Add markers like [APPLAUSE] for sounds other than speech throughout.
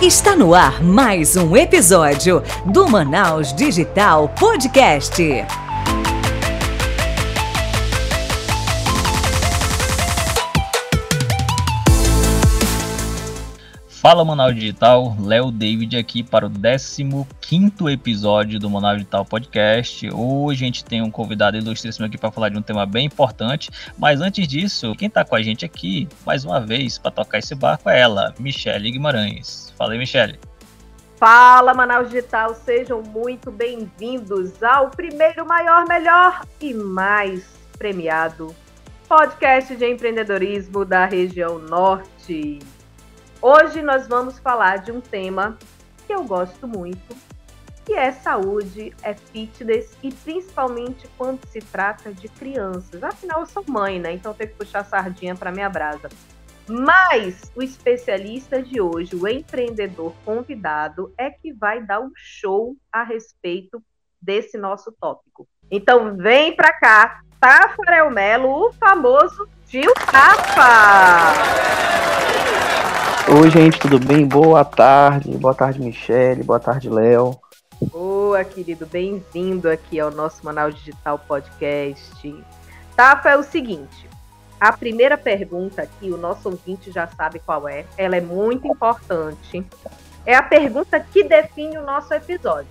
Está no ar mais um episódio do Manaus Digital Podcast. Fala Manaus Digital, Léo David aqui para o 15 episódio do Manaus Digital Podcast. Hoje a gente tem um convidado ilustríssimo aqui para falar de um tema bem importante, mas antes disso, quem está com a gente aqui, mais uma vez, para tocar esse barco é ela, Michele Guimarães. Fala aí, Michele. Fala Manaus Digital, sejam muito bem-vindos ao primeiro, maior, melhor e mais premiado podcast de empreendedorismo da região norte. Hoje nós vamos falar de um tema que eu gosto muito, que é saúde, é fitness e principalmente quando se trata de crianças. Afinal, eu sou mãe, né? Então tenho que puxar sardinha para minha brasa. Mas o especialista de hoje, o empreendedor convidado, é que vai dar um show a respeito desse nosso tópico. Então vem para cá, Tafarel Melo, o famoso tio Tafa! Oi, gente, tudo bem? Boa tarde. Boa tarde, Michele. Boa tarde, Léo. Boa, querido. Bem-vindo aqui ao nosso Manaus Digital Podcast. Tafa, é o seguinte. A primeira pergunta aqui, o nosso ouvinte já sabe qual é. Ela é muito importante. É a pergunta que define o nosso episódio.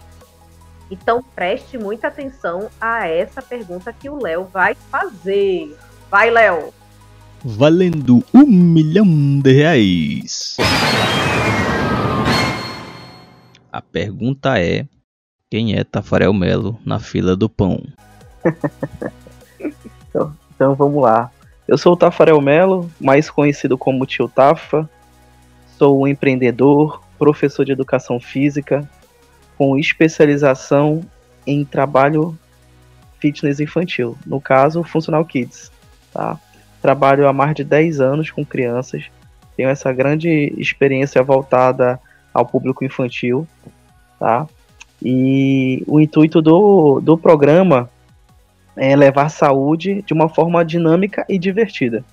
Então, preste muita atenção a essa pergunta que o Léo vai fazer. Vai, Léo! Valendo um milhão de reais. A pergunta é: quem é Tafarel Melo na fila do pão? [LAUGHS] então, então, vamos lá. Eu sou o Tafarel Melo, mais conhecido como Tio Tafa. Sou um empreendedor, professor de educação física, com especialização em trabalho fitness infantil, no caso, Funcional Kids. Tá? Trabalho há mais de 10 anos com crianças. Tenho essa grande experiência voltada ao público infantil, tá? E o intuito do, do programa é levar saúde de uma forma dinâmica e divertida.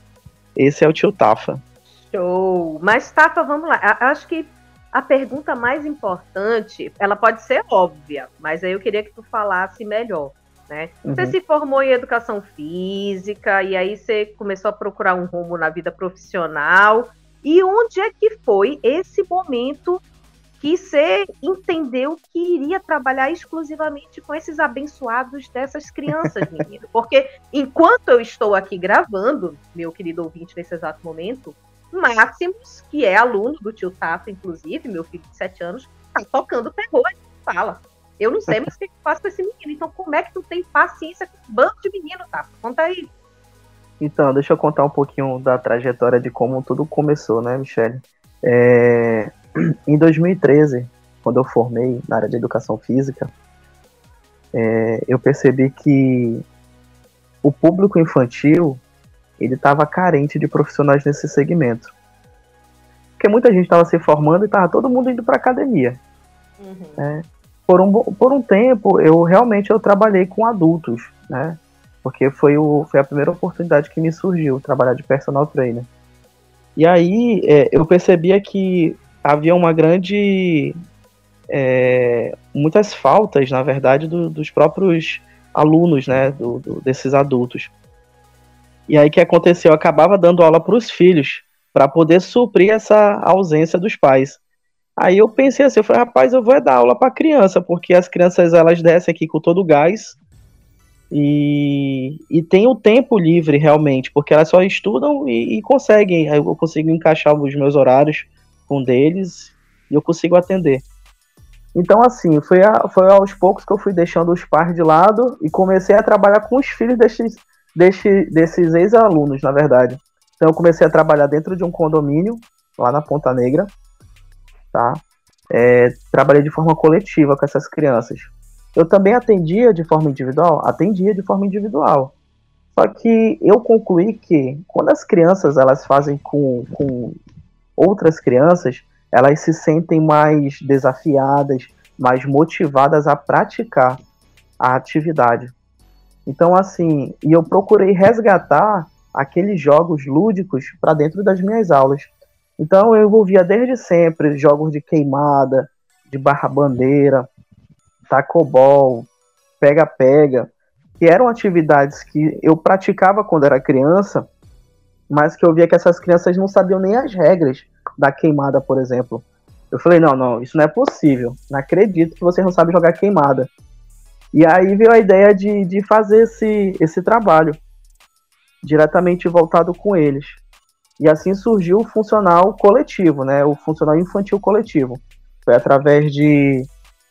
Esse é o tio Tafa. Show! Mas Tafa, vamos lá. Acho que a pergunta mais importante, ela pode ser óbvia, mas aí eu queria que tu falasse melhor né? Uhum. Você se formou em educação física e aí você começou a procurar um rumo na vida profissional. E onde é que foi esse momento que você entendeu que iria trabalhar exclusivamente com esses abençoados dessas crianças, [LAUGHS] menino? Porque enquanto eu estou aqui gravando, meu querido ouvinte, nesse exato momento, Máximos, que é aluno do tio Tato, inclusive, meu filho de 7 anos, tá tocando terror em sala. Eu não sei mais o que eu faço com esse menino. Então, como é que tu tem paciência com um bando de menino, tá? Conta aí. Então, deixa eu contar um pouquinho da trajetória de como tudo começou, né, Michele? É... [CLEARS THROAT] Em 2013, quando eu formei na área de educação física, é... eu percebi que o público infantil ele estava carente de profissionais nesse segmento. Porque muita gente estava se formando e estava todo mundo indo para academia. Uhum. Né? Por um, por um tempo eu realmente eu trabalhei com adultos, né? Porque foi, o, foi a primeira oportunidade que me surgiu, trabalhar de personal trainer. E aí é, eu percebia que havia uma grande. É, muitas faltas, na verdade, do, dos próprios alunos, né? Do, do, desses adultos. E aí que aconteceu? Eu acabava dando aula para os filhos, para poder suprir essa ausência dos pais. Aí eu pensei assim, eu falei, rapaz, eu vou dar aula para criança, porque as crianças elas descem aqui com todo o gás e, e tem o tempo livre realmente, porque elas só estudam e, e conseguem, eu consigo encaixar os meus horários com deles e eu consigo atender. Então, assim, foi, a, foi aos poucos que eu fui deixando os pais de lado e comecei a trabalhar com os filhos desses, desses, desses ex-alunos, na verdade. Então, eu comecei a trabalhar dentro de um condomínio, lá na Ponta Negra, tá? É, trabalhei de forma coletiva com essas crianças. Eu também atendia de forma individual? Atendia de forma individual. Só que eu concluí que quando as crianças elas fazem com, com outras crianças, elas se sentem mais desafiadas, mais motivadas a praticar a atividade. Então, assim, e eu procurei resgatar aqueles jogos lúdicos para dentro das minhas aulas. Então eu envolvia desde sempre jogos de queimada, de barra bandeira, tacobol, pega-pega, que eram atividades que eu praticava quando era criança, mas que eu via que essas crianças não sabiam nem as regras da queimada, por exemplo. Eu falei, não, não, isso não é possível. Não acredito que vocês não sabem jogar queimada. E aí veio a ideia de, de fazer esse, esse trabalho diretamente voltado com eles. E assim surgiu o funcional coletivo, né? O funcional infantil coletivo. Foi através de,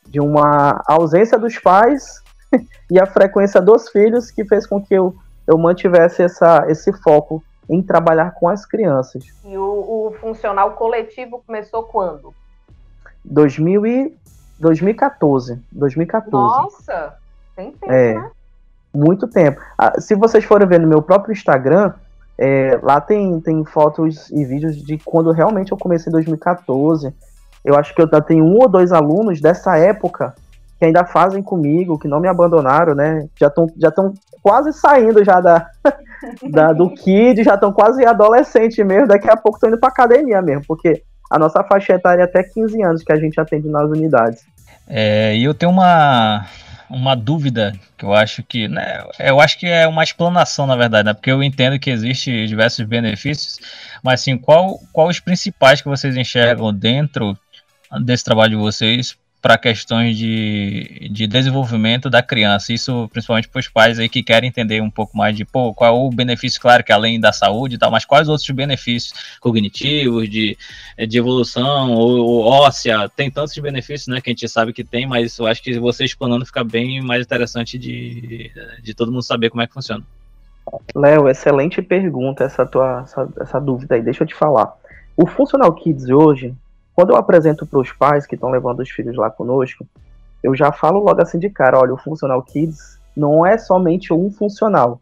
de uma ausência dos pais [LAUGHS] e a frequência dos filhos que fez com que eu, eu mantivesse essa, esse foco em trabalhar com as crianças. E o, o funcional coletivo começou quando? 2000 e 2014. 2014. Nossa, tem tempo, é, né? Muito tempo. Ah, se vocês forem ver no meu próprio Instagram, é, lá tem, tem fotos e vídeos de quando realmente eu comecei em 2014. Eu acho que eu tenho um ou dois alunos dessa época que ainda fazem comigo, que não me abandonaram, né? Já estão já quase saindo já da, [LAUGHS] da do kid, já estão quase adolescente mesmo. Daqui a pouco estão indo para academia mesmo, porque a nossa faixa etária é até 15 anos que a gente atende nas unidades. É, e eu tenho uma, uma dúvida que eu acho que, né, eu acho que é uma explanação na verdade, né, porque eu entendo que existe diversos benefícios, mas assim, qual, qual os principais que vocês enxergam dentro desse trabalho de vocês para questões de, de desenvolvimento da criança. Isso principalmente para os pais aí que querem entender um pouco mais de pô, qual o benefício, claro que além da saúde e tal, mas quais outros benefícios cognitivos, de, de evolução ou, ou óssea, tem tantos benefícios né, que a gente sabe que tem, mas eu acho que você explanando fica bem mais interessante de, de todo mundo saber como é que funciona. Léo, excelente pergunta essa tua essa, essa dúvida aí, deixa eu te falar. O Funcional Kids hoje, quando eu apresento para os pais que estão levando os filhos lá conosco, eu já falo logo assim de cara, olha, o Funcional Kids não é somente um funcional,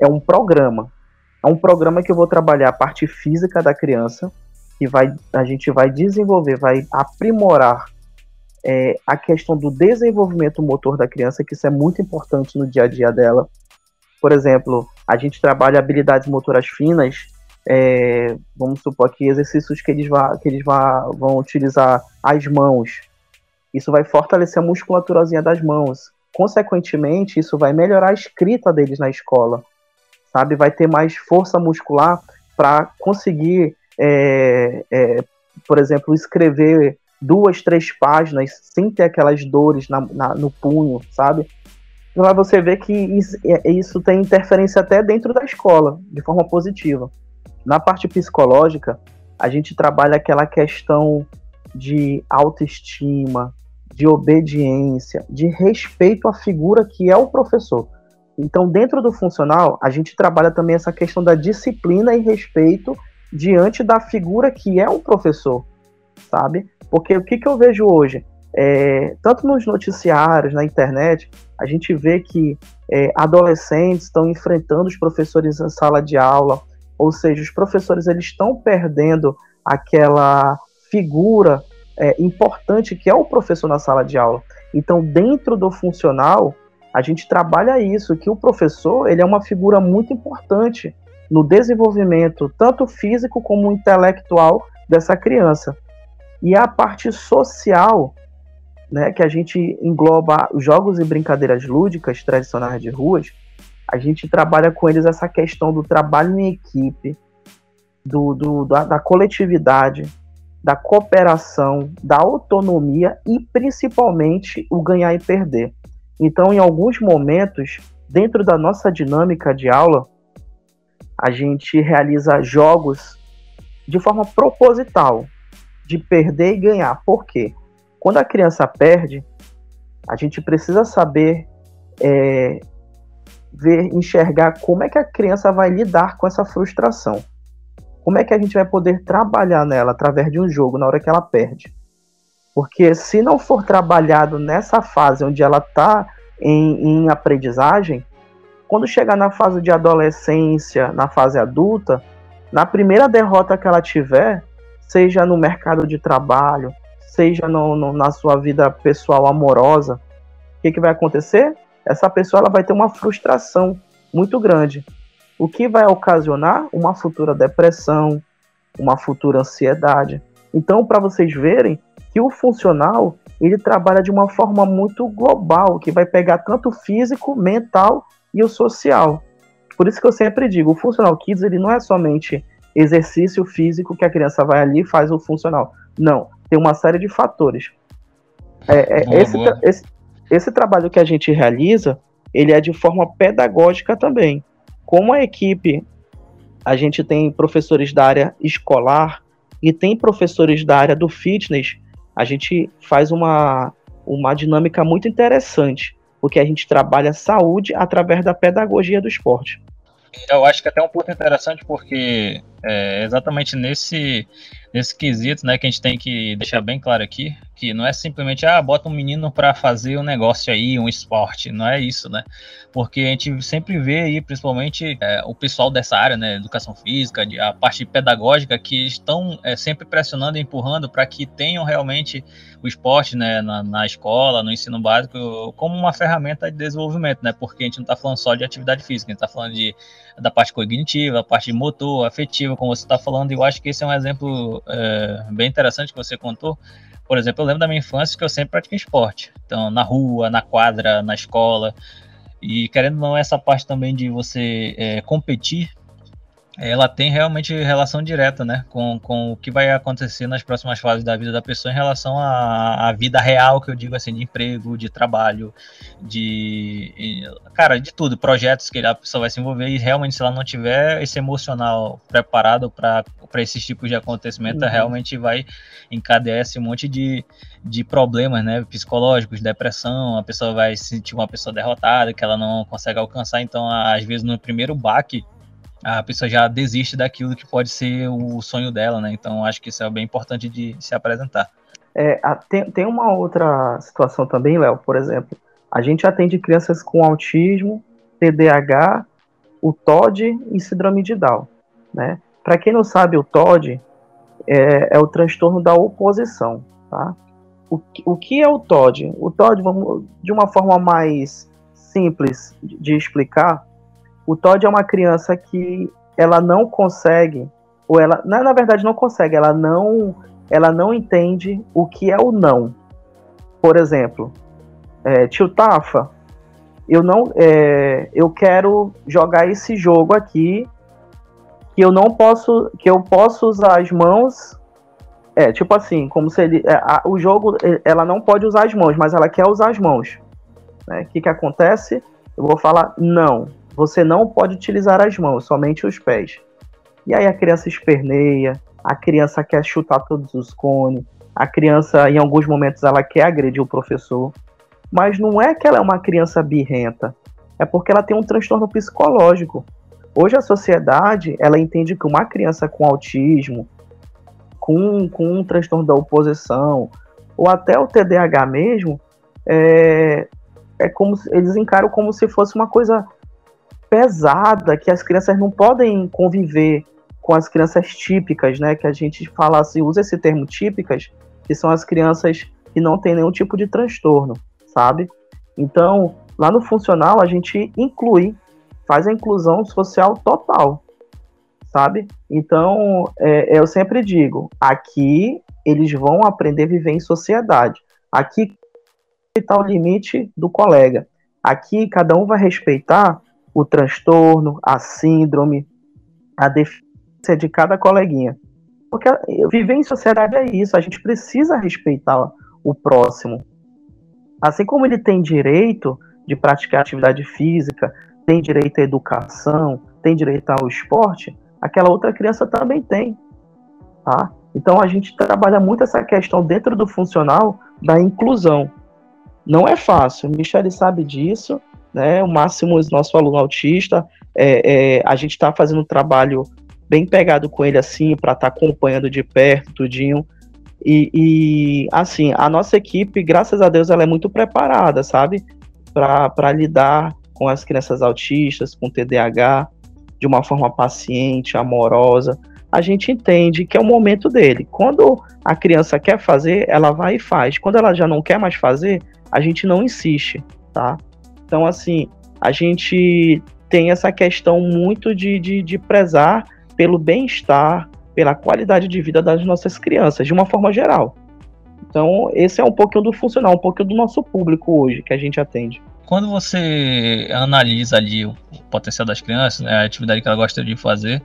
é um programa. É um programa que eu vou trabalhar a parte física da criança, que vai, a gente vai desenvolver, vai aprimorar é, a questão do desenvolvimento motor da criança, que isso é muito importante no dia a dia dela. Por exemplo, a gente trabalha habilidades motoras finas, é, vamos supor aqui, exercícios que eles, vá, que eles vá, vão utilizar as mãos. Isso vai fortalecer a musculaturazinha das mãos. Consequentemente, isso vai melhorar a escrita deles na escola. Sabe? Vai ter mais força muscular para conseguir, é, é, por exemplo, escrever duas, três páginas sem ter aquelas dores na, na, no punho, sabe? Então você vê que isso, é, isso tem interferência até dentro da escola, de forma positiva. Na parte psicológica, a gente trabalha aquela questão de autoestima, de obediência, de respeito à figura que é o professor. Então, dentro do funcional, a gente trabalha também essa questão da disciplina e respeito diante da figura que é o professor, sabe? Porque o que, que eu vejo hoje? É, tanto nos noticiários, na internet, a gente vê que é, adolescentes estão enfrentando os professores na sala de aula, ou seja, os professores eles estão perdendo aquela figura é, importante que é o professor na sala de aula. Então, dentro do funcional, a gente trabalha isso, que o professor ele é uma figura muito importante no desenvolvimento tanto físico como intelectual dessa criança. E a parte social, né, que a gente engloba jogos e brincadeiras lúdicas tradicionais de ruas, a gente trabalha com eles essa questão do trabalho em equipe, do, do da, da, coletividade, da cooperação, da autonomia e principalmente o ganhar e perder. Então, em alguns momentos, dentro da nossa dinâmica de aula, a gente realiza jogos de forma proposital, de perder e ganhar. Por quê? Quando a criança perde, a gente precisa saber é, ver, enxergar como é que a criança vai lidar com essa frustração. Como é que a gente vai poder trabalhar nela através de um jogo na hora que ela perde? Porque se não for trabalhado nessa fase onde ela está em, em aprendizagem, quando chegar na fase de adolescência, na fase adulta, na primeira derrota que ela tiver, seja no mercado de trabalho, seja no, no, na sua vida pessoal amorosa, o que, que vai acontecer? Essa pessoa ela vai ter uma frustração muito grande, o que vai ocasionar uma futura depressão, uma futura ansiedade. Então, para vocês verem que o funcional ele trabalha de uma forma muito global, que vai pegar tanto o físico, mental e o social. Por isso que eu sempre digo, o funcional kids ele não é somente exercício físico que a criança vai ali e faz o funcional. Não, tem uma série de fatores. É, é, boa, esse, boa. Esse, esse trabalho que a gente realiza, ele é de forma pedagógica também. Como a equipe, a gente tem professores da área escolar e tem professores da área do fitness, a gente faz uma, uma dinâmica muito interessante, porque a gente trabalha saúde através da pedagogia do esporte. Eu acho que até um ponto interessante, porque é exatamente nesse, nesse quesito, né, que a gente tem que deixar bem claro aqui, que não é simplesmente, ah, bota um menino para fazer um negócio aí, um esporte, não é isso, né? Porque a gente sempre vê aí, principalmente, é, o pessoal dessa área, né, educação física, a parte pedagógica, que estão é, sempre pressionando e empurrando para que tenham realmente o esporte, né, na, na, escola, no ensino básico, como uma ferramenta de desenvolvimento, né? Porque a gente não está falando só de atividade física, a gente está falando de, da parte cognitiva, a parte motor, afetiva, como você está falando, e eu acho que esse é um exemplo é, bem interessante que você contou, por exemplo, eu lembro da minha infância que eu sempre pratiquei esporte. Então, na rua, na quadra, na escola. E querendo ou não, essa parte também de você é, competir ela tem realmente relação direta, né, com, com o que vai acontecer nas próximas fases da vida da pessoa em relação à, à vida real, que eu digo assim, de emprego, de trabalho, de, cara, de tudo, projetos que a pessoa vai se envolver e realmente se ela não tiver esse emocional preparado para esses tipos de acontecimento, uhum. realmente vai encadear esse monte de, de problemas, né, psicológicos, depressão, a pessoa vai se sentir uma pessoa derrotada, que ela não consegue alcançar, então às vezes no primeiro baque a pessoa já desiste daquilo que pode ser o sonho dela, né? Então acho que isso é bem importante de se apresentar. É, tem, tem uma outra situação também, Léo, por exemplo, a gente atende crianças com autismo, TDAH, o TOD e síndrome de Down, né? Para quem não sabe, o TOD é, é, o transtorno da oposição, tá? O, o que é o TOD? O TOD, vamos, de uma forma mais simples de explicar, o Todd é uma criança que ela não consegue, ou ela, na, na verdade não consegue, ela não, ela não entende o que é o não. Por exemplo, é, tio Tafa, eu não, é, eu quero jogar esse jogo aqui que eu não posso, que eu posso usar as mãos é, tipo assim, como se ele. É, a, o jogo, ela não pode usar as mãos, mas ela quer usar as mãos. O né? que, que acontece? Eu vou falar não você não pode utilizar as mãos, somente os pés. E aí a criança esperneia, a criança quer chutar todos os cones, a criança, em alguns momentos, ela quer agredir o professor. Mas não é que ela é uma criança birrenta, é porque ela tem um transtorno psicológico. Hoje a sociedade, ela entende que uma criança com autismo, com, com um transtorno da oposição, ou até o TDAH mesmo, é, é como eles encaram como se fosse uma coisa pesada que as crianças não podem conviver com as crianças típicas, né? Que a gente fala assim, usa esse termo típicas, que são as crianças que não têm nenhum tipo de transtorno, sabe? Então, lá no funcional a gente inclui, faz a inclusão social total, sabe? Então, é, eu sempre digo, aqui eles vão aprender a viver em sociedade. Aqui está o limite do colega. Aqui cada um vai respeitar o transtorno, a síndrome, a deficiência de cada coleguinha. Porque viver em sociedade é isso, a gente precisa respeitar o próximo. Assim como ele tem direito de praticar atividade física, tem direito à educação, tem direito ao esporte, aquela outra criança também tem. Tá? Então a gente trabalha muito essa questão dentro do funcional da inclusão. Não é fácil, Michele sabe disso, né? O Máximo, nosso aluno autista, é, é, a gente está fazendo um trabalho bem pegado com ele assim, para estar tá acompanhando de perto, tudinho. E, e, assim, a nossa equipe, graças a Deus, ela é muito preparada, sabe? Para lidar com as crianças autistas, com TDAH, de uma forma paciente, amorosa. A gente entende que é o momento dele. Quando a criança quer fazer, ela vai e faz. Quando ela já não quer mais fazer, a gente não insiste, tá? Então, assim, a gente tem essa questão muito de, de, de prezar pelo bem-estar, pela qualidade de vida das nossas crianças, de uma forma geral. Então, esse é um pouquinho do funcional, um pouquinho do nosso público hoje que a gente atende. Quando você analisa ali o potencial das crianças, né, a atividade que ela gosta de fazer,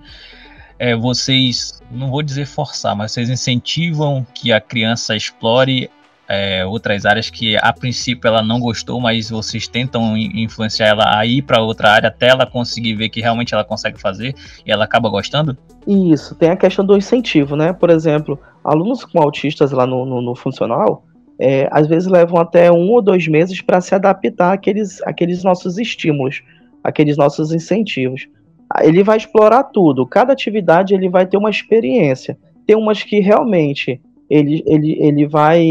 é, vocês, não vou dizer forçar, mas vocês incentivam que a criança explore é, outras áreas que a princípio ela não gostou, mas vocês tentam influenciar ela a ir para outra área até ela conseguir ver que realmente ela consegue fazer e ela acaba gostando? Isso, tem a questão do incentivo, né? Por exemplo, alunos com autistas lá no, no, no funcional, é, às vezes levam até um ou dois meses para se adaptar àqueles, àqueles nossos estímulos, aqueles nossos incentivos. Ele vai explorar tudo, cada atividade ele vai ter uma experiência. Tem umas que realmente ele, ele, ele, vai,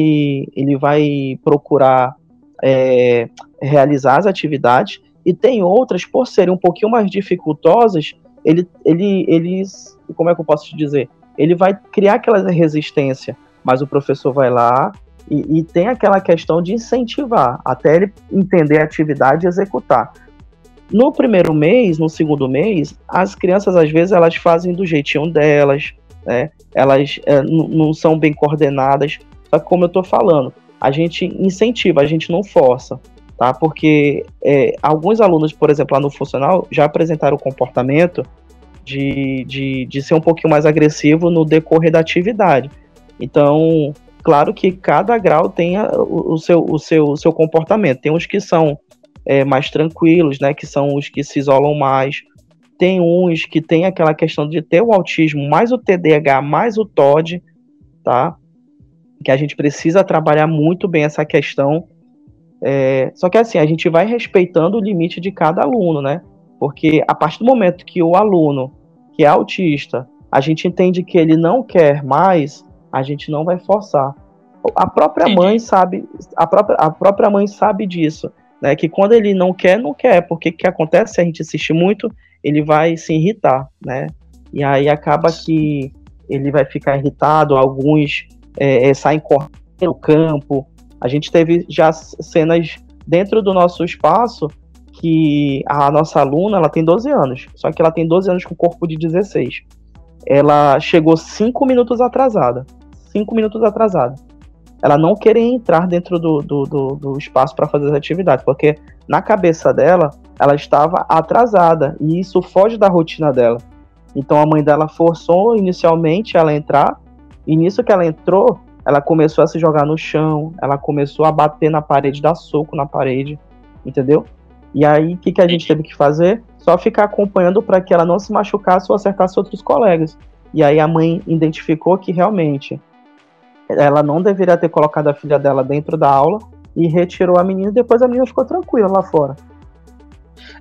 ele vai procurar é, realizar as atividades, e tem outras, por serem um pouquinho mais dificultosas, ele, ele, eles, como é que eu posso te dizer? Ele vai criar aquela resistência, mas o professor vai lá e, e tem aquela questão de incentivar, até ele entender a atividade e executar. No primeiro mês, no segundo mês, as crianças às vezes elas fazem do jeitinho delas, né? Elas é, não são bem coordenadas. Só que, como eu estou falando, a gente incentiva, a gente não força, tá? Porque é, alguns alunos, por exemplo, lá no funcional, já apresentaram o comportamento de, de, de ser um pouquinho mais agressivo no decorrer da atividade. Então, claro que cada grau tem o, seu, o, seu, o seu comportamento. Tem uns que são é, mais tranquilos, né? Que são os que se isolam mais tem uns que tem aquela questão de ter o autismo, mais o TDAH, mais o TOD, tá? Que a gente precisa trabalhar muito bem essa questão. É, só que assim, a gente vai respeitando o limite de cada aluno, né? Porque a partir do momento que o aluno que é autista, a gente entende que ele não quer mais, a gente não vai forçar. A própria mãe sabe, a própria, a própria mãe sabe disso, né? Que quando ele não quer, não quer, porque o que acontece se a gente insiste muito, ele vai se irritar, né? E aí acaba que ele vai ficar irritado, alguns é, é, saem correndo no campo. A gente teve já cenas dentro do nosso espaço que a nossa aluna, ela tem 12 anos, só que ela tem 12 anos com corpo de 16. Ela chegou 5 minutos atrasada. 5 minutos atrasada. Ela não queria entrar dentro do, do, do, do espaço para fazer as atividades, porque na cabeça dela, ela estava atrasada e isso foge da rotina dela. Então a mãe dela forçou inicialmente ela entrar, e nisso que ela entrou, ela começou a se jogar no chão, ela começou a bater na parede, dar soco na parede, entendeu? E aí o que, que a gente teve que fazer? Só ficar acompanhando para que ela não se machucasse ou acertasse outros colegas. E aí a mãe identificou que realmente ela não deveria ter colocado a filha dela dentro da aula e retirou a menina depois a menina ficou tranquila lá fora.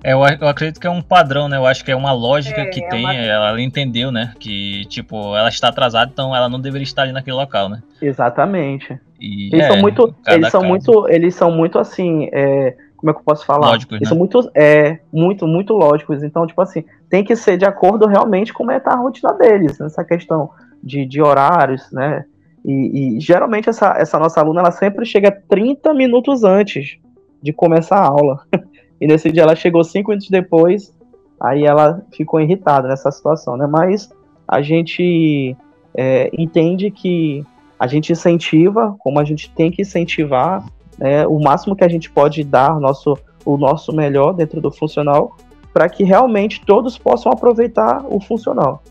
É, eu, eu, acredito que é um padrão, né? Eu acho que é uma lógica é, que é tem. Uma... Ela entendeu, né? Que, tipo, ela está atrasada, então ela não deveria estar ali naquele local, né? Exatamente. E, eles é, são muito. Eles são muito. Eles são muito assim. É, como é que eu posso falar? Lógicos, eles né? são muito. É, muito, muito lógicos. Então, tipo assim, tem que ser de acordo realmente com como é tá a rotina deles, nessa questão de, de horários, né? E, e, geralmente essa, essa nossa aluna ela sempre chega 30 minutos antes de começar a aula. [LAUGHS] E nesse dia ela chegou cinco minutos depois, aí ela ficou irritada nessa situação, né? Mas a gente é, entende que a gente incentiva, como a gente tem que incentivar, né, o máximo que a gente pode dar nosso, o nosso melhor dentro do funcional, para que realmente todos possam aproveitar o funcional.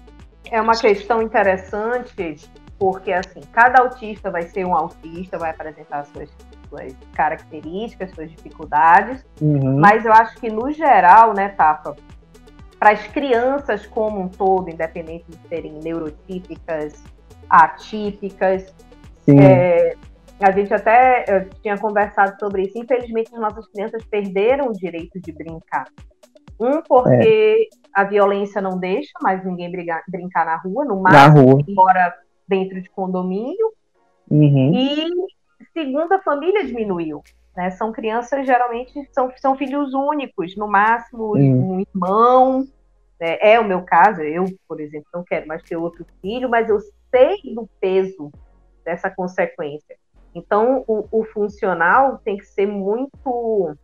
É uma questão interessante porque assim, cada autista vai ser um autista, vai apresentar suas, suas características, suas dificuldades, uhum. mas eu acho que no geral, né, Tafa, para as crianças como um todo, independente de serem neurotípicas, atípicas, é, a gente até tinha conversado sobre isso. Infelizmente, as nossas crianças perderam o direito de brincar. Um, porque é. a violência não deixa mais ninguém brigar, brincar na rua, no máximo, embora dentro de condomínio. Uhum. E segundo, a família diminuiu. Né? São crianças, geralmente, são, são filhos únicos, no máximo uhum. um irmão. Né? É o meu caso, eu, por exemplo, não quero mais ter outro filho, mas eu sei do peso dessa consequência. Então, o, o funcional tem que ser muito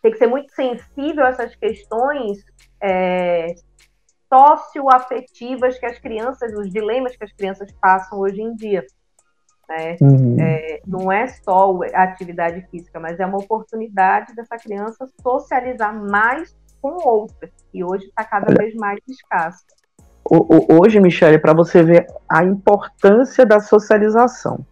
tem que ser muito sensível a essas questões é, socioafetivas que as crianças, os dilemas que as crianças passam hoje em dia. Né? Uhum. É, não é só a atividade física, mas é uma oportunidade dessa criança socializar mais com outras, e hoje está cada vez mais escassa. Hoje, Michele, para você ver a importância da socialização.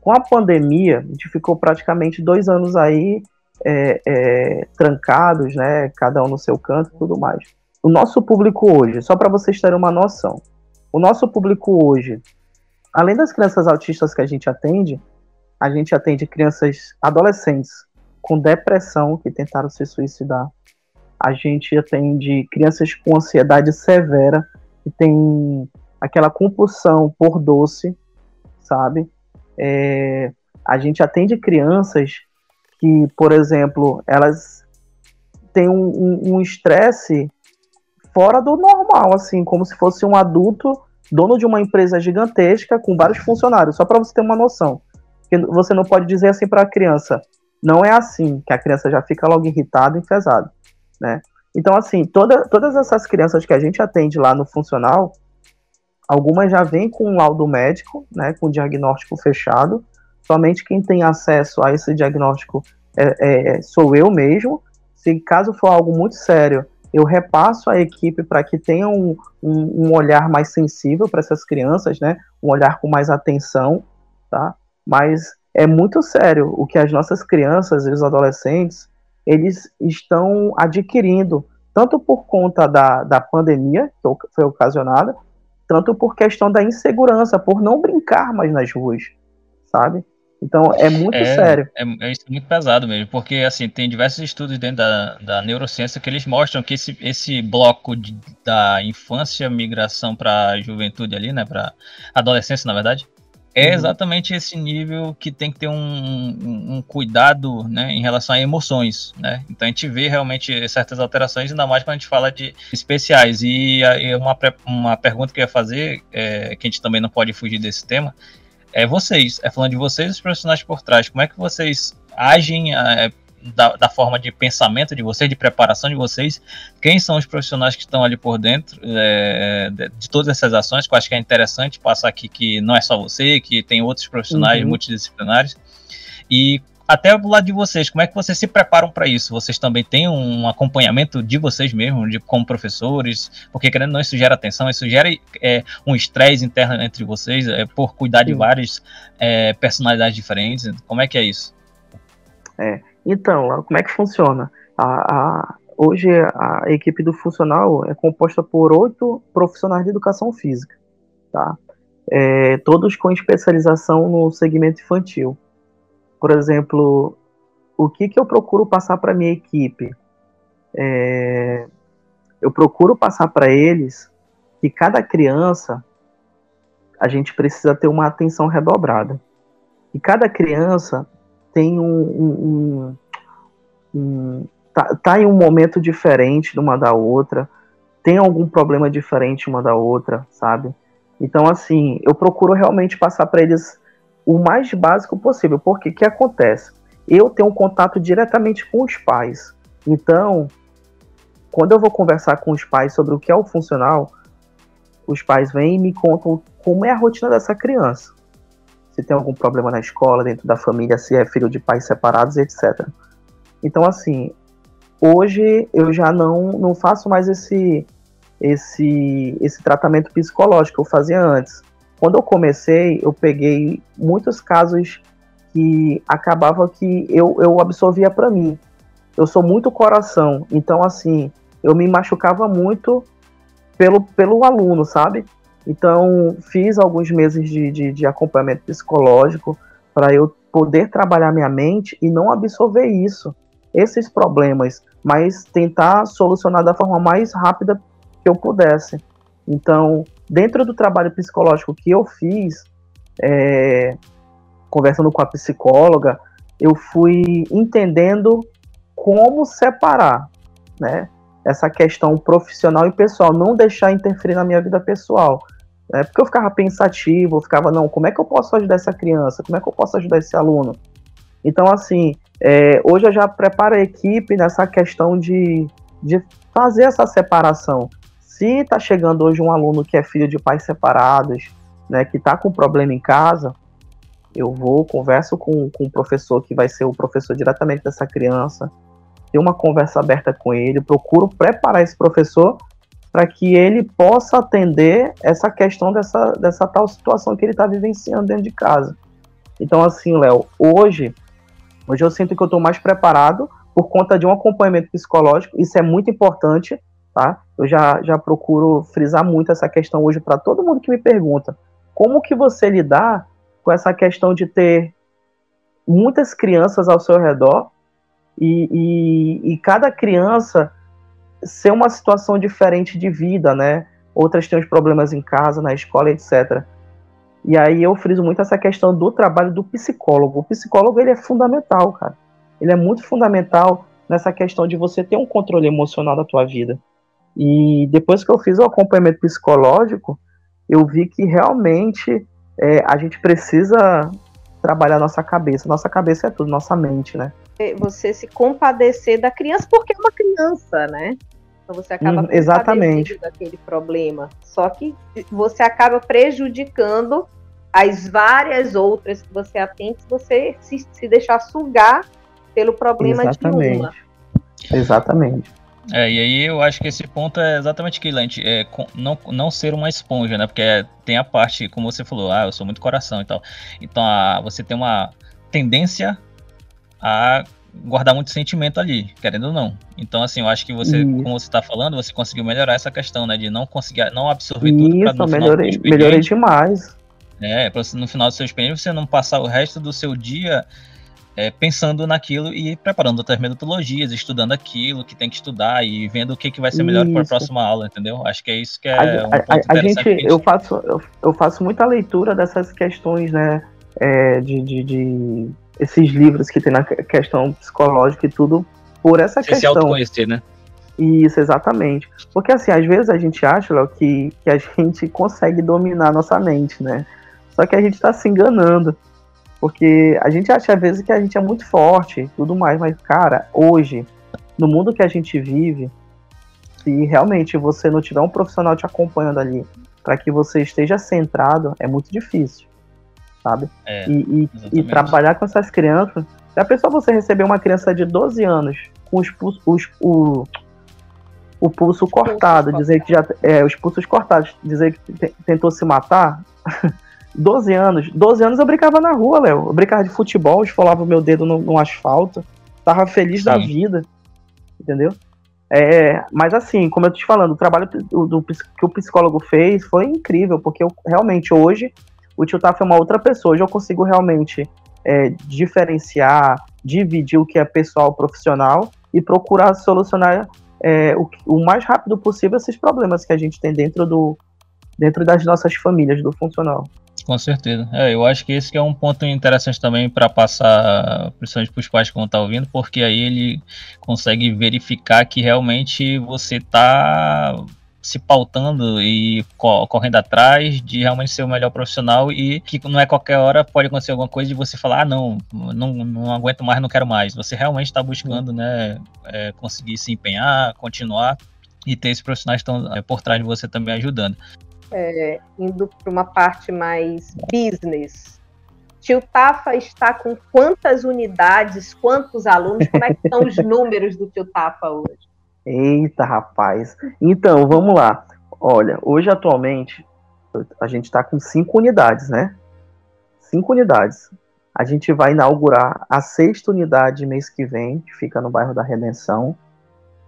Com a pandemia, a gente ficou praticamente dois anos aí é, é, trancados, né? Cada um no seu canto e tudo mais. O nosso público hoje, só para vocês terem uma noção, o nosso público hoje, além das crianças autistas que a gente atende, a gente atende crianças adolescentes com depressão que tentaram se suicidar. A gente atende crianças com ansiedade severa que tem aquela compulsão por doce, sabe? É, a gente atende crianças que, por exemplo, elas têm um estresse um, um fora do normal, assim, como se fosse um adulto dono de uma empresa gigantesca com vários funcionários, só para você ter uma noção. Que você não pode dizer assim para a criança, não é assim, que a criança já fica logo irritada e enfesada, né? Então, assim, toda, todas essas crianças que a gente atende lá no funcional, algumas já vêm com um laudo médico, né, com diagnóstico fechado. Somente quem tem acesso a esse diagnóstico é, é, sou eu mesmo. Se caso for algo muito sério, eu repasso à equipe para que tenha um, um, um, olhar mais sensível para essas crianças, né? Um olhar com mais atenção, tá? Mas é muito sério o que as nossas crianças e os adolescentes eles estão adquirindo, tanto por conta da, da pandemia, que foi ocasionada, tanto por questão da insegurança, por não brincar mais nas ruas, sabe? Então é muito é, sério. É, é, é muito pesado mesmo, porque assim tem diversos estudos dentro da, da neurociência que eles mostram que esse, esse bloco de, da infância, migração para a juventude ali, né, para adolescência na verdade, é uhum. exatamente esse nível que tem que ter um, um, um, cuidado né, em relação a emoções. Né? Então a gente vê realmente certas alterações, ainda mais quando a gente fala de especiais. E, e uma, uma pergunta que eu ia fazer, é, que a gente também não pode fugir desse tema, é vocês, é falando de vocês os profissionais por trás. Como é que vocês agem é, da, da, forma de pensamento de vocês, de preparação de vocês, quem são os profissionais que estão ali por dentro é, de, todas essas ações, que eu acho que é interessante passar aqui que não é só você, que tem outros profissionais uhum. multidisciplinares, e até do lado de vocês, como é que vocês se preparam para isso? Vocês também têm um acompanhamento de vocês mesmos, de, como professores? Porque, querendo ou não, isso gera atenção, isso gera é, um estresse interno entre vocês, é, por cuidar de várias é, personalidades diferentes. Como é que é isso? É, então, como é que funciona? A, a, hoje a equipe do funcional é composta por oito profissionais de educação física, tá? É, todos com especialização no segmento infantil. Por exemplo, o que, que eu procuro passar para minha equipe? É, eu procuro passar para eles que cada criança a gente precisa ter uma atenção redobrada. E cada criança tem um, um, um, um tá, tá, em um momento diferente de uma da outra, tem algum problema diferente uma da outra, sabe? Então, assim, eu procuro realmente passar para eles o mais básico possível, porque o que acontece? Eu tenho um contato diretamente com os pais, então, quando eu vou conversar com os pais sobre o que é o funcional, os pais vêm e me contam como é a rotina dessa criança se tem algum problema na escola, dentro da família, se é filho de pais separados, etc. Então, assim, hoje eu já não, não faço mais esse, esse, esse tratamento psicológico que eu fazia antes. Quando eu comecei, eu peguei muitos casos que acabava que eu, eu absorvia para mim. Eu sou muito coração, então, assim, eu me machucava muito pelo, pelo aluno, sabe? Então, fiz alguns meses de, de, de acompanhamento psicológico para eu poder trabalhar minha mente e não absorver isso, esses problemas, mas tentar solucionar da forma mais rápida que eu pudesse. Então, dentro do trabalho psicológico que eu fiz, é, conversando com a psicóloga, eu fui entendendo como separar, né? essa questão profissional e pessoal, não deixar interferir na minha vida pessoal. Né? Porque eu ficava pensativo, eu ficava, não, como é que eu posso ajudar essa criança? Como é que eu posso ajudar esse aluno? Então, assim, é, hoje eu já preparo a equipe nessa questão de, de fazer essa separação. Se está chegando hoje um aluno que é filho de pais separados, né, que está com problema em casa, eu vou, converso com, com o professor que vai ser o professor diretamente dessa criança, tenho uma conversa aberta com ele, procuro preparar esse professor para que ele possa atender essa questão dessa, dessa tal situação que ele está vivenciando dentro de casa. Então, assim, Léo, hoje, hoje eu sinto que eu estou mais preparado por conta de um acompanhamento psicológico, isso é muito importante, tá? Eu já, já procuro frisar muito essa questão hoje para todo mundo que me pergunta, como que você lidar com essa questão de ter muitas crianças ao seu redor e, e, e cada criança ser uma situação diferente de vida, né? Outras têm os problemas em casa, na escola, etc. E aí eu friso muito essa questão do trabalho do psicólogo. O psicólogo ele é fundamental, cara. Ele é muito fundamental nessa questão de você ter um controle emocional da tua vida. E depois que eu fiz o acompanhamento psicológico, eu vi que realmente é, a gente precisa trabalhar nossa cabeça. Nossa cabeça é tudo, nossa mente, né? Você se compadecer da criança porque é uma criança, né? Então você acaba hum, exatamente daquele problema. Só que você acaba prejudicando as várias outras que você atende se você se, se deixar sugar pelo problema exatamente. de uma. Exatamente. É, e aí eu acho que esse ponto é exatamente aquilo, a gente, é, não, não ser uma esponja, né? Porque tem a parte, como você falou, ah, eu sou muito coração e tal. Então a, você tem uma tendência a guardar muito sentimento ali, querendo ou não. Então, assim, eu acho que você, Isso. como você está falando, você conseguiu melhorar essa questão, né? De não conseguir, não absorver Isso, tudo para no melhorei, melhorei demais. É, para no final do seu expediente você não passar o resto do seu dia é, pensando naquilo e preparando outras metodologias, estudando aquilo que tem que estudar e vendo o que, que vai ser melhor para a próxima aula, entendeu? Acho que é isso que é a, um ponto a, a gente, gente, eu faço, eu, eu, faço muita leitura dessas questões, né, é, de, de, de, esses livros que tem na questão psicológica e tudo por essa Você questão. Se autoconhecer, né? Isso, exatamente. Porque assim, às vezes a gente acha, Léo, que, que a [LAUGHS] gente consegue dominar a nossa mente, né? Só que a gente está se enganando. Porque a gente acha às vezes que a gente é muito forte e tudo mais, mas, cara, hoje, no mundo que a gente vive, se realmente você não tiver um profissional te acompanhando ali para que você esteja centrado, é muito difícil, sabe? É, e, e, e, trabalhar com essas crianças. Já pensou você receber uma criança de 12 anos com os, os, o, o pulso cortado, dizer que já. É, os pulsos cortados, dizer que tentou se matar? [LAUGHS] 12 anos. 12 anos eu brincava na rua, Léo. Eu brincava de futebol, esfolava o meu dedo no, no asfalto. Tava feliz Sim. da vida. Entendeu? É, mas assim, como eu tô te falando, o trabalho do, do, que o psicólogo fez foi incrível, porque eu, realmente hoje o tio Taf é uma outra pessoa. Hoje eu consigo realmente é, diferenciar, dividir o que é pessoal profissional e procurar solucionar é, o, o mais rápido possível esses problemas que a gente tem dentro do dentro das nossas famílias do funcional. Com certeza. É, eu acho que esse que é um ponto interessante também para passar, para os pais que vão estar tá ouvindo, porque aí ele consegue verificar que realmente você está se pautando e correndo atrás de realmente ser o melhor profissional e que não é qualquer hora pode acontecer alguma coisa de você falar, ah, não, não, não aguento mais, não quero mais. Você realmente está buscando, né, é, conseguir se empenhar, continuar e ter esses profissionais estão é, por trás de você também ajudando é, indo para uma parte mais business, Tio Tafa está com quantas unidades, quantos alunos? Como é que estão os [LAUGHS] números do Tio Tafa hoje? Eita, rapaz. Então, vamos lá. Olha, hoje atualmente a gente está com cinco unidades, né? Cinco unidades. A gente vai inaugurar a sexta unidade mês que vem, que fica no bairro da Redenção,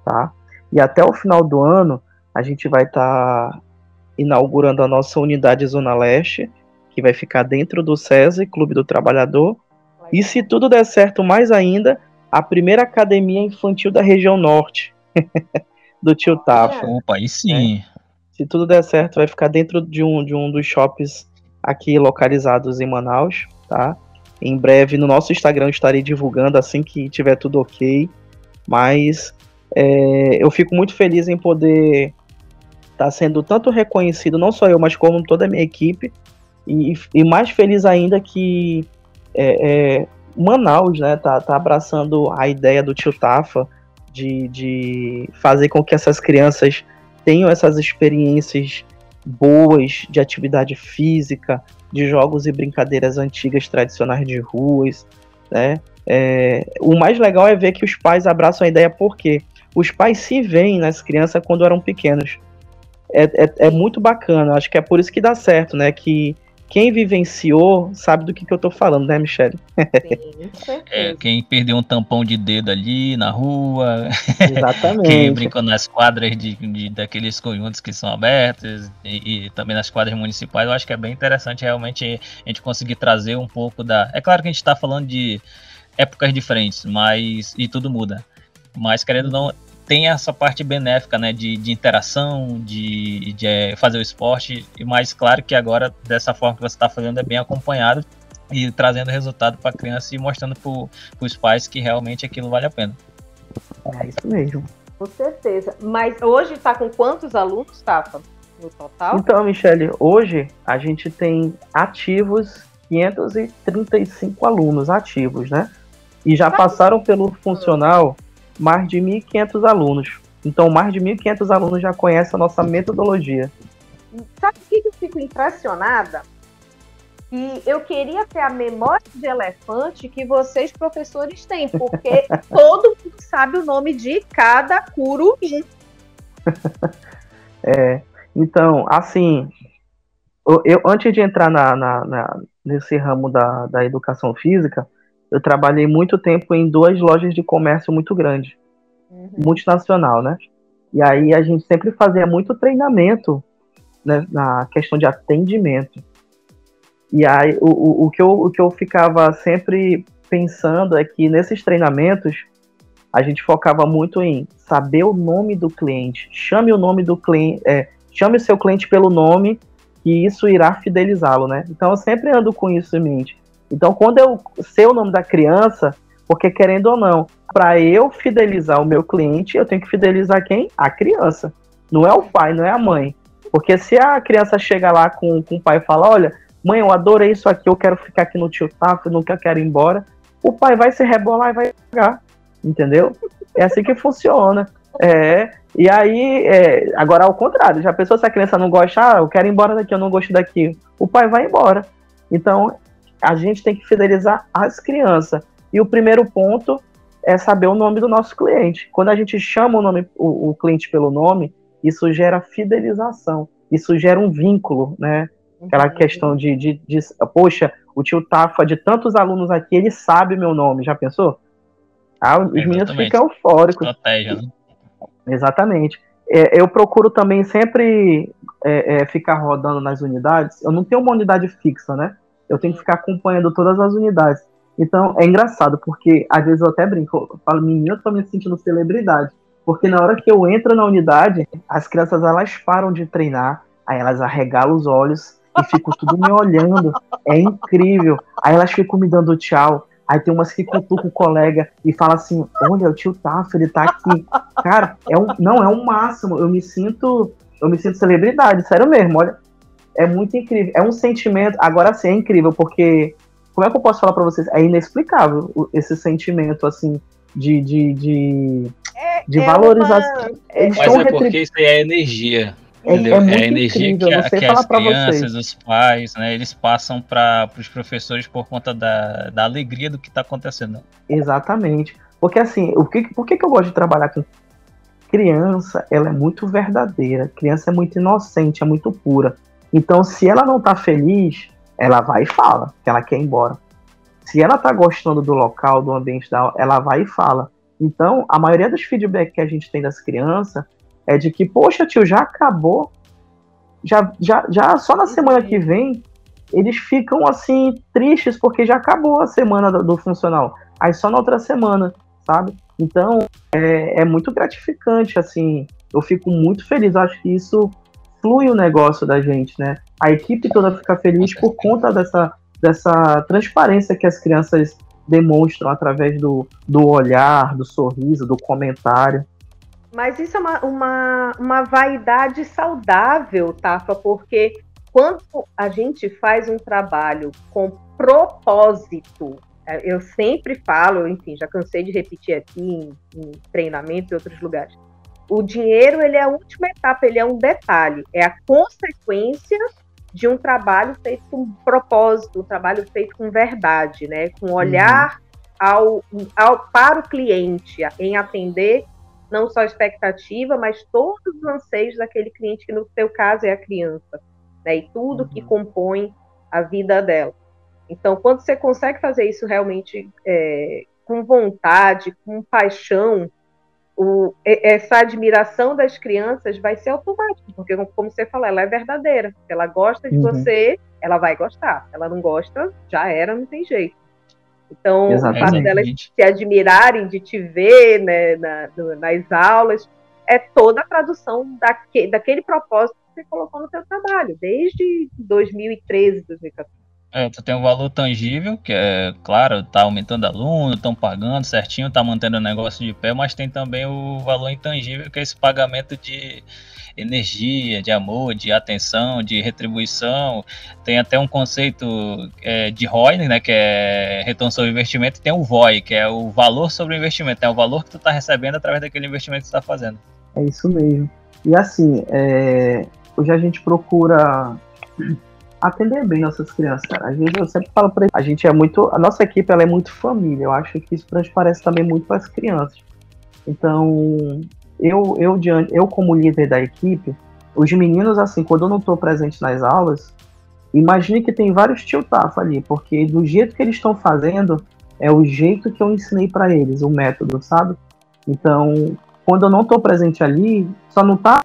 tá? E até o final do ano a gente vai estar tá inaugurando a nossa unidade Zona Leste, que vai ficar dentro do SESI, Clube do Trabalhador. E se tudo der certo, mais ainda, a primeira academia infantil da região norte, [LAUGHS] do Tio Tafa. Opa, aí sim. É. Se tudo der certo, vai ficar dentro de um, de um dos shops aqui localizados em Manaus, tá? Em breve no nosso Instagram estarei divulgando assim que tiver tudo ok. Mas é, eu fico muito feliz em poder está sendo tanto reconhecido, não só eu, mas como toda a minha equipe, e, e mais feliz ainda que é, é, Manaus né, tá, tá abraçando a ideia do tio Tafa de, de fazer com que essas crianças tenham essas experiências boas de atividade física, de jogos e brincadeiras antigas tradicionais de ruas, né? É, o mais legal é ver que os pais abraçam a ideia porque os pais se veem nas crianças quando eram pequenos. É, é, é, muito bacana, acho que é por isso que dá certo, né? Que quem vivenciou sabe do que, que eu tô falando, né, Michelle? Sim, [LAUGHS] é, quem perdeu um tampão de dedo ali na rua, [LAUGHS] Exatamente. quem brincou nas quadras de, de daqueles conjuntos que são abertos e, e, também nas quadras municipais, eu acho que é bem interessante realmente a gente conseguir trazer um pouco da. É claro que a gente está falando de épocas diferentes, mas e tudo muda. Mas querendo ou não, tem essa parte benéfica, né, de, de interação, de, de é, fazer o esporte, e mais claro que agora, dessa forma que você está fazendo, é bem acompanhado e trazendo resultado para a criança e mostrando para os pais que realmente aquilo vale a pena. É isso mesmo. Com certeza. Mas hoje está com quantos alunos, Tafa, no total? Então, Michele, hoje a gente tem ativos 535 alunos ativos, né? E já passaram pelo funcional mais de 1.500 alunos. Então, mais de 1.500 alunos já conhecem a nossa metodologia. Sabe o que eu fico impressionada? E eu queria ter a memória de elefante que vocês, professores, têm, porque [LAUGHS] todo mundo sabe o nome de cada curumim. [LAUGHS] é, então, assim, eu, eu, antes de entrar na, na, na, nesse ramo da, da educação física, eu trabalhei muito tempo em duas lojas de comércio muito grandes, uhum. multinacional, né? E aí a gente sempre fazia muito treinamento né, na questão de atendimento. E aí o, o, o, que eu, o que eu ficava sempre pensando é que nesses treinamentos a gente focava muito em saber o nome do cliente, chame o nome do cliente, é, chame o seu cliente pelo nome e isso irá fidelizá-lo, né? Então eu sempre ando com isso em mente. Então, quando eu sei o nome da criança, porque querendo ou não, para eu fidelizar o meu cliente, eu tenho que fidelizar quem? A criança. Não é o pai, não é a mãe. Porque se a criança chega lá com, com o pai e fala: Olha, mãe, eu adorei isso aqui, eu quero ficar aqui no tio Tafo, nunca quero ir embora. O pai vai se rebolar e vai pagar. Entendeu? É assim que funciona. É, e aí, é, agora ao contrário, já pensou se a criança não gosta, ah, eu quero ir embora daqui, eu não gosto daqui. O pai vai embora. Então, a gente tem que fidelizar as crianças. E o primeiro ponto é saber o nome do nosso cliente. Quando a gente chama o, nome, o, o cliente pelo nome, isso gera fidelização, isso gera um vínculo, né? Aquela uhum. questão de, de, de, poxa, o tio Tafa, de tantos alunos aqui, ele sabe meu nome, já pensou? Ah, os Exatamente. meninos ficam eufóricos. Estratégia, né? Exatamente. É, eu procuro também sempre é, é, ficar rodando nas unidades. Eu não tenho uma unidade fixa, né? Eu tenho que ficar acompanhando todas as unidades. Então é engraçado, porque às vezes eu até brinco, eu falo, menino, eu tô me sentindo celebridade. Porque na hora que eu entro na unidade, as crianças elas param de treinar, aí elas arregalam os olhos e ficam tudo me olhando. É incrível. Aí elas ficam me dando tchau. Aí tem umas que cutucam o colega e fala assim: Olha, o tio Tafo, ele tá aqui. Cara, é um, não, é um máximo. Eu me sinto, eu me sinto celebridade, sério mesmo. Olha, é muito incrível. É um sentimento. Agora sim, é incrível, porque. Como é que eu posso falar para vocês? É inexplicável esse sentimento, assim, de. de, de, é, de é valorização. Uma... Mas é porque isso aí é energia. É, entendeu? é, é a energia incrível, que, que as crianças, vocês. os pais, né, eles passam para os professores por conta da, da alegria do que está acontecendo. Exatamente. Porque assim, o que, por que, que eu gosto de trabalhar com criança? Ela é muito verdadeira, criança é muito inocente, é muito pura. Então, se ela não tá feliz, ela vai e fala que ela quer ir embora. Se ela tá gostando do local, do ambiente dela, ela vai e fala. Então, a maioria dos feedbacks que a gente tem das crianças é de que, poxa, tio, já acabou. Já, já, já só na semana que vem eles ficam assim tristes porque já acabou a semana do, do funcional. Aí só na outra semana, sabe? Então é, é muito gratificante, assim. Eu fico muito feliz. Eu acho que isso flui o negócio da gente, né? A equipe toda fica feliz por conta dessa, dessa transparência que as crianças demonstram através do, do olhar, do sorriso, do comentário. Mas isso é uma, uma, uma vaidade saudável, Tafa, porque quando a gente faz um trabalho com propósito, é, eu sempre falo, enfim, já cansei de repetir aqui em, em treinamento e outros lugares, o dinheiro ele é a última etapa, ele é um detalhe, é a consequência de um trabalho feito com propósito, um trabalho feito com verdade, né? Com olhar uhum. ao, ao, para o cliente, em atender não só a expectativa, mas todos os anseios daquele cliente, que no seu caso é a criança, né? E tudo uhum. que compõe a vida dela. Então, quando você consegue fazer isso realmente é, com vontade, com paixão, o, essa admiração das crianças vai ser automática, porque, como você falou, ela é verdadeira. Se ela gosta de uhum. você, ela vai gostar. Se ela não gosta, já era, não tem jeito. Então, Exatamente. o fato delas se admirarem de te ver né, na, nas aulas é toda a tradução daque, daquele propósito que você colocou no seu trabalho, desde 2013, 2014. É, tu tem um valor tangível, que é, claro, tá aumentando aluno, estão pagando certinho, tá mantendo o negócio de pé, mas tem também o valor intangível, que é esse pagamento de energia, de amor, de atenção, de retribuição. Tem até um conceito é, de ROI, né, que é retorno sobre investimento, e tem o VOI, que é o valor sobre o investimento, é o valor que tu tá recebendo através daquele investimento que tu tá fazendo. É isso mesmo. E assim, é, hoje a gente procura atender bem nossas crianças, cara. Às vezes eu sempre falo pra a gente é muito, a nossa equipe ela é muito família. Eu acho que isso transparece também muito para as crianças. Então, eu eu diante, eu como líder da equipe, os meninos assim, quando eu não estou presente nas aulas, imagine que tem vários tio Tafa ali, porque do jeito que eles estão fazendo é o jeito que eu ensinei para eles, o método, sabe? Então, quando eu não estou presente ali, só não tá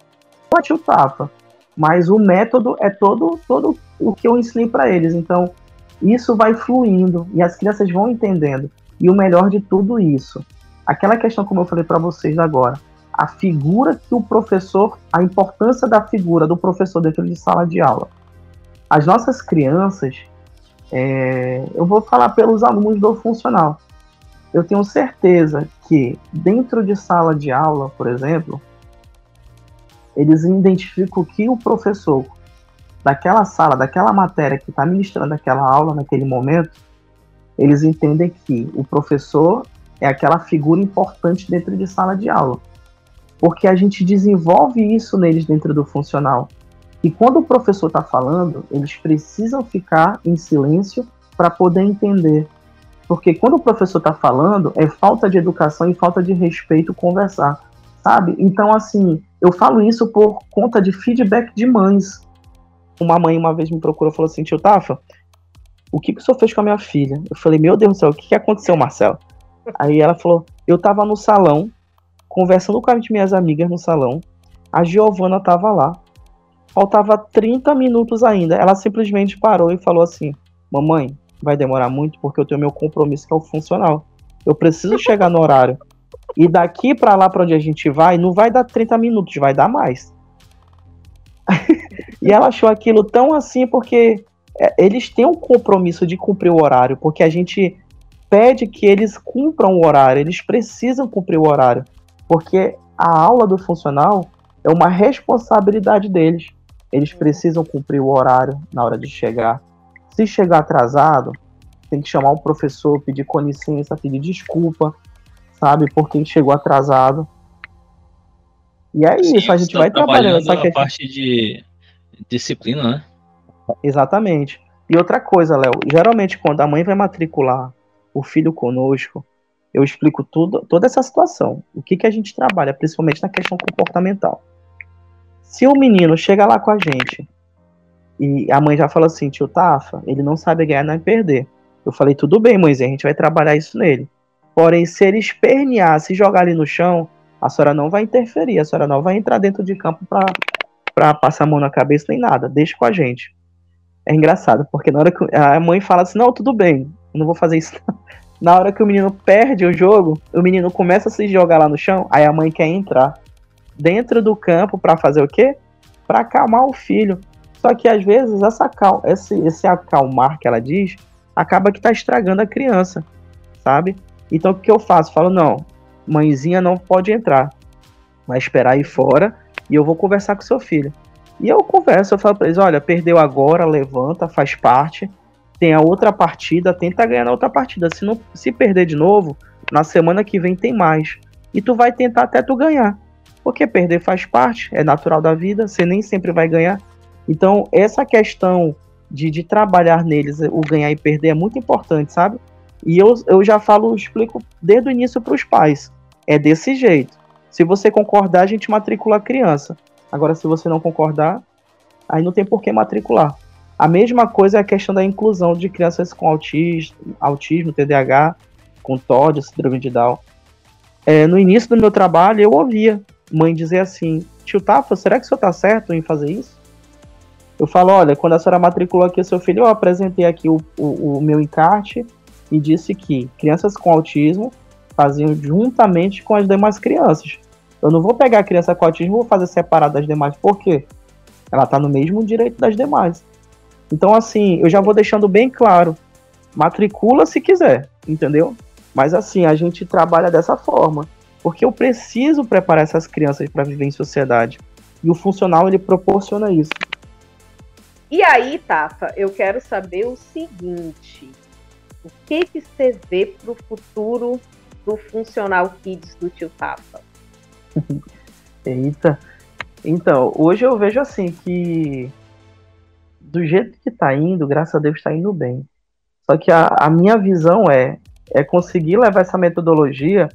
o tio Tafa, mas o método é todo todo o que eu ensinei para eles. Então, isso vai fluindo e as crianças vão entendendo. E o melhor de tudo isso, aquela questão como eu falei para vocês agora, a figura que o professor, a importância da figura do professor dentro de sala de aula. As nossas crianças, é, eu vou falar pelos alunos do funcional. Eu tenho certeza que dentro de sala de aula, por exemplo, eles identificam que o professor daquela sala, daquela matéria que está ministrando aquela aula naquele momento, eles entendem que o professor é aquela figura importante dentro de sala de aula. Porque a gente desenvolve isso neles dentro do funcional. E quando o professor está falando, eles precisam ficar em silêncio para poder entender. Porque quando o professor está falando, é falta de educação e falta de respeito conversar, sabe? Então, assim, eu falo isso por conta de feedback de mães uma mãe uma vez me procurou e falou assim, tio Tafa, o que, que o senhor fez com a minha filha? Eu falei, meu Deus do céu, o que, que aconteceu, Marcelo? [LAUGHS] Aí ela falou, eu tava no salão, conversando com as minhas amigas no salão, a Giovana tava lá, faltava 30 minutos ainda, ela simplesmente parou e falou assim, mamãe, vai demorar muito porque eu tenho meu compromisso que é o funcional. Eu preciso [LAUGHS] chegar no horário. E daqui para lá para onde a gente vai, não vai dar 30 minutos, vai dar mais. [LAUGHS] e ela achou aquilo tão assim porque é, eles têm um compromisso de cumprir o horário, porque a gente pede que eles cumpram o horário, eles precisam cumprir o horário, porque a aula do funcional é uma responsabilidade deles. Eles precisam cumprir o horário na hora de chegar. Se chegar atrasado, tem que chamar o professor, pedir com licença, pedir desculpa, sabe, porque chegou atrasado. E é Sim, isso, a gente vai trabalhando essa questão. parte de disciplina, né? Exatamente. E outra coisa, Léo, geralmente quando a mãe vai matricular o filho conosco, eu explico tudo, toda essa situação. O que, que a gente trabalha, principalmente na questão comportamental. Se o menino chega lá com a gente e a mãe já fala assim, tio Tafa, ele não sabe ganhar nem perder. Eu falei, tudo bem, mãezinha, a gente vai trabalhar isso nele. Porém, se ele espernear, se jogar ali no chão, a senhora não vai interferir, a senhora não vai entrar dentro de campo para passar a mão na cabeça nem nada, deixa com a gente. É engraçado, porque na hora que a mãe fala assim, não, tudo bem, não vou fazer isso. [LAUGHS] Na hora que o menino perde o jogo, o menino começa a se jogar lá no chão, aí a mãe quer entrar dentro do campo para fazer o quê? Para acalmar o filho. Só que às vezes essa cal esse, esse acalmar que ela diz acaba que tá estragando a criança, sabe? Então o que eu faço? Falo, não, mãezinha não pode entrar. Vai esperar aí fora e eu vou conversar com seu filho. E eu converso, eu falo pra eles, olha, perdeu agora, levanta, faz parte. Tem a outra partida, tenta ganhar na outra partida. Se, não, se perder de novo, na semana que vem tem mais. E tu vai tentar até tu ganhar. porque perder faz parte, é natural da vida, você nem sempre vai ganhar. Então, essa questão de, de trabalhar neles, o ganhar e perder, é muito importante, sabe? E eu, eu já falo, explico desde o início para os pais. É desse jeito. Se você concordar, a gente matricula a criança. Agora, se você não concordar, aí não tem por que matricular. A mesma coisa é a questão da inclusão de crianças com autismo, autismo TDAH, com TOD, síndrome de Down. É, no início do meu trabalho, eu ouvia mãe dizer assim: Tio Tafa, será que o senhor está certo em fazer isso? Eu falo: Olha, quando a senhora matriculou aqui o seu filho, eu apresentei aqui o, o, o meu encarte e disse que crianças com autismo faziam juntamente com as demais crianças. Eu não vou pegar a criança com autismo e vou fazer separado das demais, por quê? Ela está no mesmo direito das demais. Então, assim, eu já vou deixando bem claro: matricula se quiser, entendeu? Mas, assim, a gente trabalha dessa forma, porque eu preciso preparar essas crianças para viver em sociedade. E o funcional ele proporciona isso. E aí, Tafa, eu quero saber o seguinte: o que que você vê para o futuro do Funcional Kids do Tio Tafa? [LAUGHS] Eita. Então, hoje eu vejo assim que do jeito que tá indo, graças a Deus está indo bem. Só que a, a, minha visão é é conseguir levar essa metodologia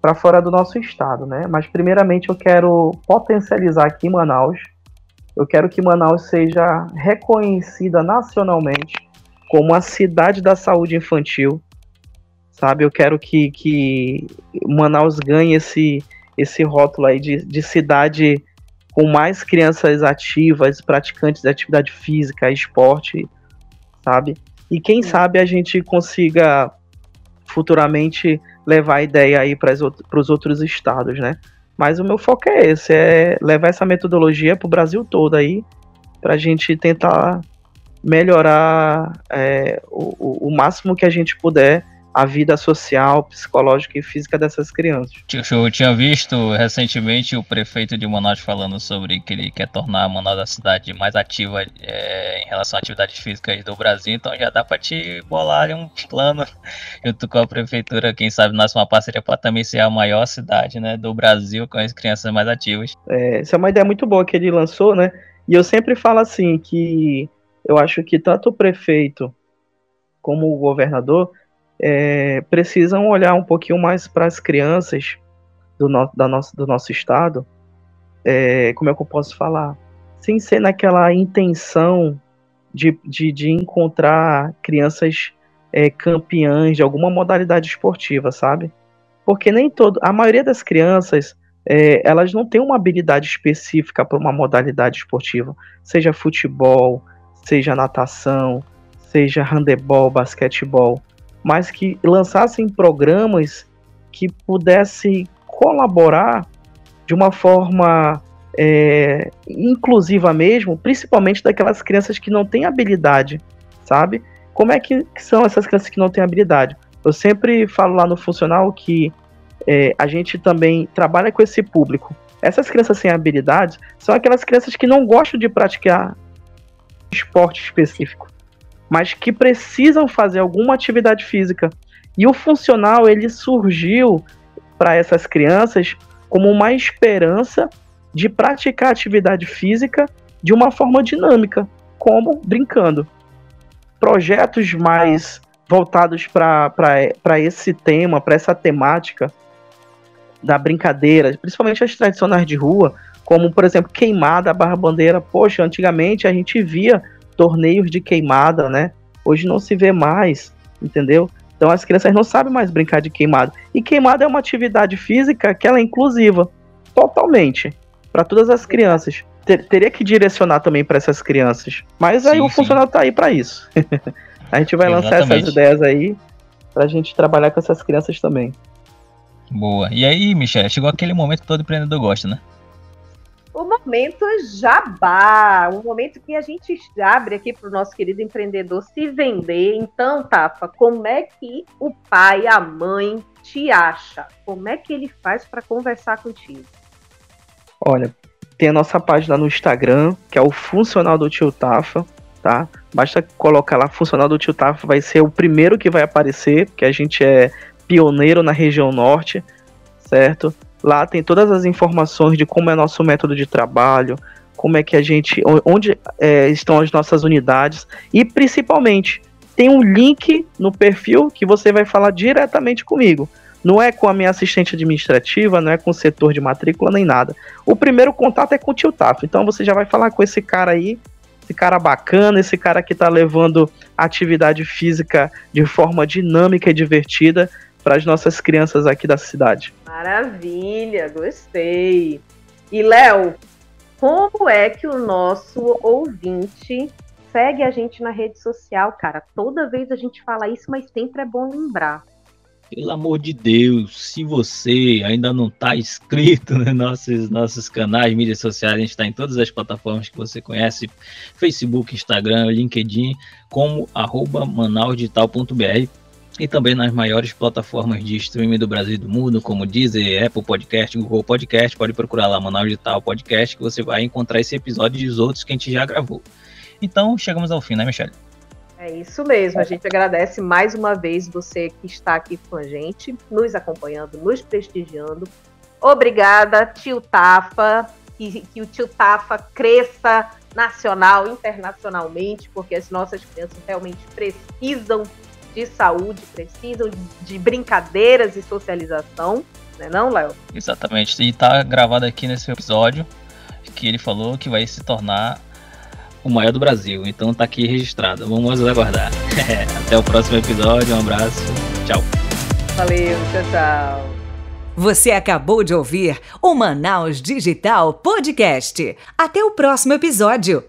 para fora do nosso estado, né? Mas primeiramente eu quero potencializar aqui Manaus. Eu quero que Manaus seja reconhecida nacionalmente como a cidade da saúde infantil, sabe? Eu quero que, que Manaus ganhe esse, esse rótulo aí de, de cidade com mais crianças ativas, praticantes de atividade física, esporte, sabe? E quem sabe a gente consiga futuramente levar a ideia aí para os outros estados, né? Mas o meu foco é esse, é levar essa metodologia para o Brasil todo aí, para a gente tentar melhorar é, o, o máximo que a gente puder a vida social, psicológica e física dessas crianças. Eu tinha visto recentemente o prefeito de Manaus falando sobre que ele quer tornar Manaus a cidade mais ativa é, em relação às atividades físicas do Brasil, então já dá para te bolar um plano [LAUGHS] junto com a prefeitura, quem sabe nasce uma parceria para também ser a maior cidade né, do Brasil com as crianças mais ativas. É, essa é uma ideia muito boa que ele lançou, né? E eu sempre falo assim que eu acho que tanto o prefeito como o governador é, precisam olhar um pouquinho mais para as crianças do, no, da nosso, do nosso estado. É, como é que eu posso falar? Sem ser naquela intenção de, de, de encontrar crianças é, campeãs de alguma modalidade esportiva, sabe? Porque nem todo. A maioria das crianças. É, elas não têm uma habilidade específica para uma modalidade esportiva, seja futebol, seja natação, seja handebol, basquetebol mas que lançassem programas que pudessem colaborar de uma forma é, inclusiva mesmo, principalmente daquelas crianças que não têm habilidade, sabe? Como é que, são essas crianças que não têm habilidade? Eu sempre falo lá no funcional que é, a gente também trabalha com esse público. Essas crianças sem habilidade são aquelas crianças que não gostam de praticar esporte específico mas que precisam fazer alguma atividade física. E o funcional ele surgiu para essas crianças como uma esperança de praticar atividade física de uma forma dinâmica, como brincando. Projetos mais voltados para esse tema, para essa temática da brincadeira, principalmente as tradicionais de rua, como por exemplo queimada, barra bandeira. Poxa, antigamente a gente via torneios de queimada, né? Hoje não se vê mais, entendeu? Então as crianças não sabem mais brincar de queimada. E queimada é uma atividade física que ela é inclusiva, totalmente, para todas as crianças. Ter, teria que direcionar também para essas crianças. Mas aí sim, o funcionário está aí para isso. [LAUGHS] a gente vai Exatamente. lançar essas ideias aí para a gente trabalhar com essas crianças também. Boa. E aí, Michelle, chegou aquele momento que todo empreendedor gosta, né? O momento jabá, o momento que a gente abre aqui para o nosso querido empreendedor se vender. Então, Tafa, como é que o pai, a mãe te acha? Como é que ele faz para conversar contigo? Olha, tem a nossa página no Instagram, que é o Funcional do Tio Tafa, tá? Basta colocar lá Funcional do Tio Tafa, vai ser o primeiro que vai aparecer, porque a gente é pioneiro na região norte, certo? Lá tem todas as informações de como é nosso método de trabalho, como é que a gente, onde é, estão as nossas unidades e principalmente tem um link no perfil que você vai falar diretamente comigo. Não é com a minha assistente administrativa, não é com o setor de matrícula nem nada. O primeiro contato é com o tio Tafo. Então você já vai falar com esse cara aí, esse cara bacana, esse cara que está levando atividade física de forma dinâmica e divertida para as nossas crianças aqui da cidade. Maravilha, gostei. E Léo, como é que o nosso ouvinte segue a gente na rede social, cara? Toda vez a gente fala isso, mas sempre é bom lembrar. Pelo amor de Deus, se você ainda não está inscrito [LAUGHS] nos nossos, nossos canais, mídias sociais, a gente está em todas as plataformas que você conhece, Facebook, Instagram, LinkedIn, como arroba manausdigital.br e também nas maiores plataformas de streaming do Brasil e do mundo, como Deezer, Apple Podcast, Google Podcast, pode procurar lá Manaus Digital Podcast que você vai encontrar esse episódio e os outros que a gente já gravou. Então, chegamos ao fim, né, Michelle? É isso mesmo, a gente agradece mais uma vez você que está aqui com a gente, nos acompanhando, nos prestigiando. Obrigada, tio Tafa, que, que o tio Tafa cresça nacional, internacionalmente, porque as nossas crianças realmente precisam de saúde, precisam de brincadeiras e socialização, né não, Léo? Exatamente, e está gravado aqui nesse episódio que ele falou que vai se tornar o maior do Brasil. Então tá aqui registrado. Vamos aguardar. [LAUGHS] Até o próximo episódio. Um abraço. Tchau. Valeu, tchau, tchau. Você acabou de ouvir o Manaus Digital Podcast. Até o próximo episódio.